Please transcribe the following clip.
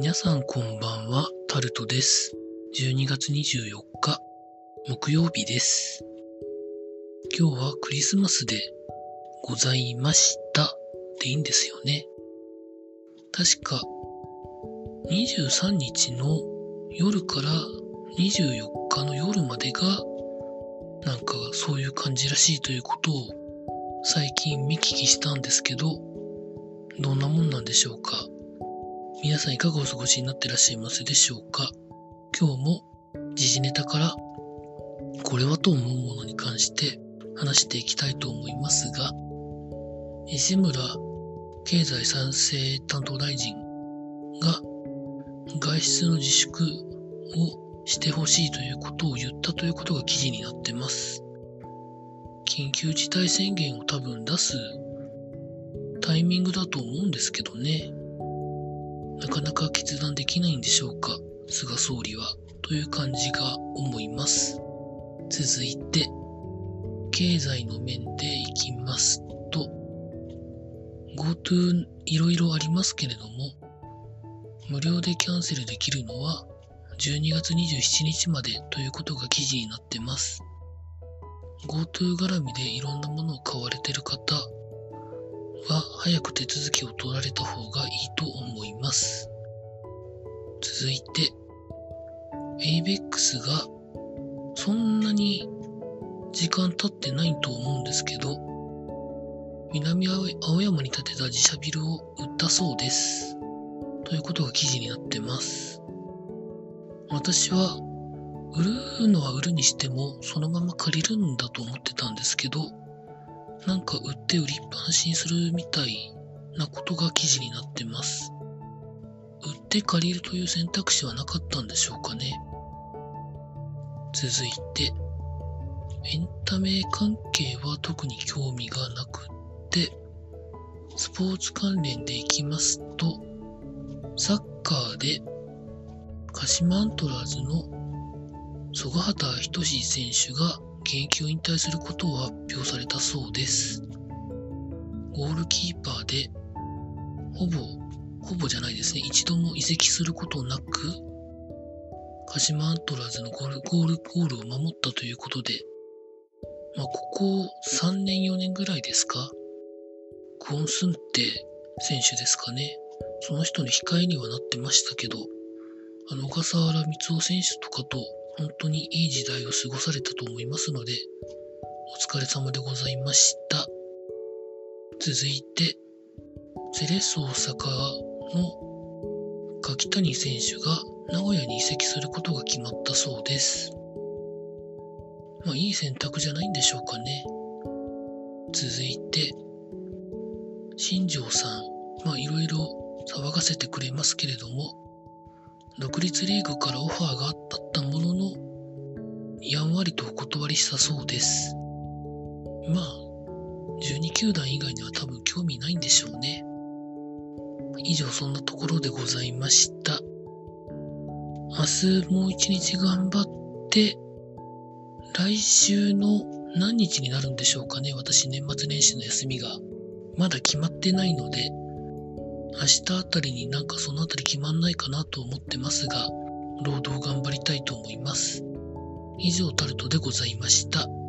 皆さんこんばんは、タルトです。12月24日、木曜日です。今日はクリスマスでございましたでいいんですよね。確か、23日の夜から24日の夜までが、なんかそういう感じらしいということを最近見聞きしたんですけど、どんなもんなんでしょうか？皆さんいかがお過ごしになってらっしゃいますでしょうか？今日も時事ネタからこれはと思うものに関して話していきたいと思いますが、西村経済再生担当大臣が外出の自粛をしてほしいということを言ったということが記事になってます。緊急事態宣言を多分出すタイミングだと思うんですけどね。なかなか決断できないんでしょうか、菅総理は。という感じが思います。続いて、経済の面でいきますと、GoTo いろいろありますけれども、無料でキャンセルできるのは12月27日までということが記事になってます。GoTo 絡みでいろんなものを買われて早く手続きを取られた方がいいと思います。続いて、ABEX がそんなに時間経ってないと思うんですけど、南青山に建てた自社ビルを売ったそうです。ということが記事になってます。私は、売るのは売るにしても、そのまま借りるんだと思ってたんですけど、なんか売って売りっぱなしにするみたいなことが記事になってます。売って借りるという選択肢はなかったんでしょうかね。続いて、エンタメ関係は特に興味がなくって、スポーツ関連でいきますと、サッカーで鹿島アントラーズの曽我畑仁選手が現役を引退することを発表されたそうです。ゴールキーパーで、ほぼ、ほぼじゃないですね。一度も移籍することなく、鹿島アントラーズのゴール、ゴール、ゴールを守ったということで、まあ、ここ3年4年ぐらいですかクオンスンテ選手ですかね。その人の控えにはなってましたけど、あの、小笠原光夫選手とかと本当にいい時代を過ごされたと思いますので、お疲れ様でございました。続いて、セレッソ大阪の柿谷選手が名古屋に移籍することが決まったそうです。まあいい選択じゃないんでしょうかね。続いて、新庄さん、まあいろいろ騒がせてくれますけれども、独立リーグからオファーがあった、やんわりとお断りしたそうです。まあ、12球団以外には多分興味ないんでしょうね。以上そんなところでございました。明日もう一日頑張って、来週の何日になるんでしょうかね。私年末年始の休みが。まだ決まってないので、明日あたりになんかそのあたり決まんないかなと思ってますが、労働頑張りたいと思います。以上タルトでございました。